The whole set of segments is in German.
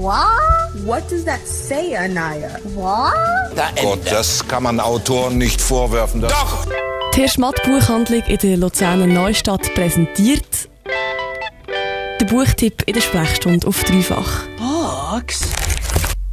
What? What does that say, Anaya? What? Gott, das kann man Autoren nicht vorwerfen. Das Doch! Die Herr Schmatt Buchhandlung in der Luzerner Neustadt präsentiert der Buchtipp in der Sprechstunde auf dreifach. Bugs?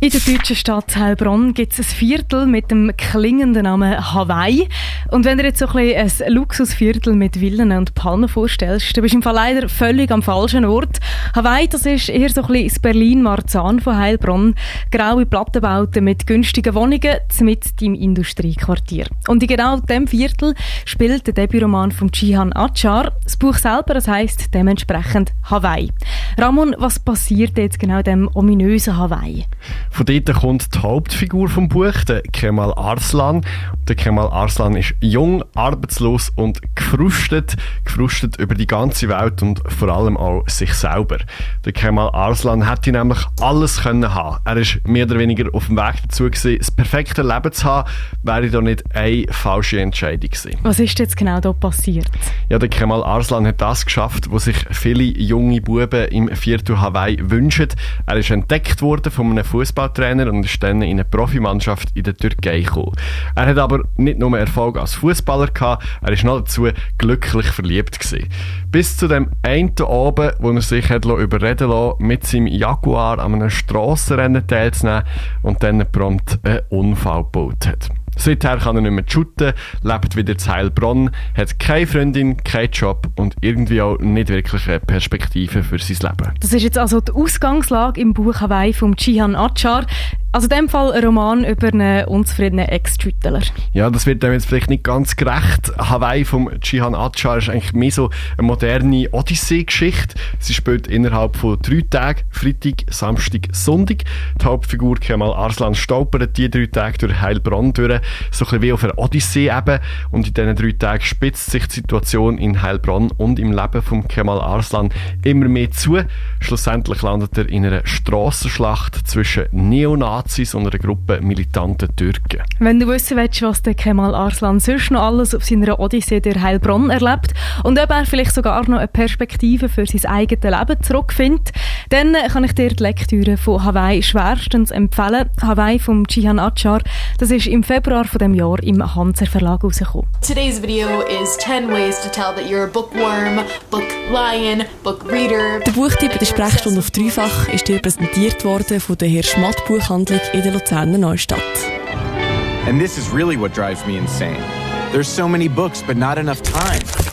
In der deutschen Stadt Heilbronn gibt es ein Viertel mit dem klingenden Namen Hawaii. Und wenn du jetzt so ein, bisschen ein Luxusviertel mit Villen und Palmen vorstellst, dann bist du im Fall leider völlig am falschen Ort. Hawaii, das ist eher so ein bisschen das Berlin-Marzahn von Heilbronn. Graue Plattenbauten mit günstigen Wohnungen mit im Industriequartier. Und in genau diesem Viertel spielt der Debütroman von Jihan Achar. Das Buch selber, das heisst dementsprechend Hawaii. Ramon, was passiert jetzt genau in dem ominösen Hawaii? Von dort kommt die Hauptfigur vom Buch, der Kemal Arslan. Der Kemal Arslan ist jung, arbeitslos und gefrustet. Gefrustet über die ganze Welt und vor allem auch sich selber. Der Kemal Arslan hätte nämlich alles können haben. Er ist mehr oder weniger auf dem Weg dazu gewesen, das perfekte Leben zu haben, wäre da nicht eine falsche Entscheidung gewesen. Was ist jetzt genau da passiert? Ja, der Kemal Arslan hat das geschafft, was sich viele junge Buben im Viertel Hawaii wünschen. Er ist entdeckt worden von einem Fußballtrainer und ist dann in eine Profimannschaft in der Türkei gekommen. Er hat aber nicht nur Erfolg als Fußballer gehabt, er ist noch dazu glücklich verliebt gewesen. Bis zu dem einen Abend, wo er sich hat überreden lassen, mit seinem Jaguar an einem Strassenrennen teilzunehmen und dann prompt einen Unfall gebaut hat. Seither kann er nicht mehr shooten, lebt wieder zu Heilbronn, hat keine Freundin, keinen Job und irgendwie auch nicht wirklich eine Perspektive für sein Leben. Das ist jetzt also die Ausgangslage im Buch Hawaii von Chihan Achar. Also in dem Fall ein Roman über einen unzufriedenen Ex-Tütteler. Ja, das wird dem jetzt vielleicht nicht ganz gerecht. Hawaii vom Chihan Achar ist eigentlich mehr so eine moderne Odyssee-Geschichte. Sie spielt innerhalb von drei Tagen, Freitag, Samstag, Sonntag. Die Hauptfigur Kemal Arslan stolpert die drei Tage durch Heilbronn durch, so ein bisschen wie auf einer Odyssee eben. Und in diesen drei Tagen spitzt sich die Situation in Heilbronn und im Leben von Kemal Arslan immer mehr zu. Schlussendlich landet er in einer Strassenschlacht zwischen Neonazis und einer Gruppe militanten Türken. Wenn du wissen willst, was der Kemal Arslan sonst noch alles auf seiner Odyssee durch Heilbronn erlebt und ob er vielleicht sogar noch eine Perspektive für sein eigenes Leben zurückfindet, dann kann ich dir die Lektüre von Hawaii schwerstens empfehlen. Hawaii vom Jihan Achar. Das ist im Februar von dem Jahr im Hanser Verlag rausgekommen. Today's video is 10 ways to tell that you're a bookworm, book lion, book reader. Der Buchtipp der Sprechstunde auf dreifach ist dir präsentiert worden von der Herr Schmatt Buchhandlung in der Luzerner Neustadt. And this is really what drives me insane. There's so many books, but not enough time.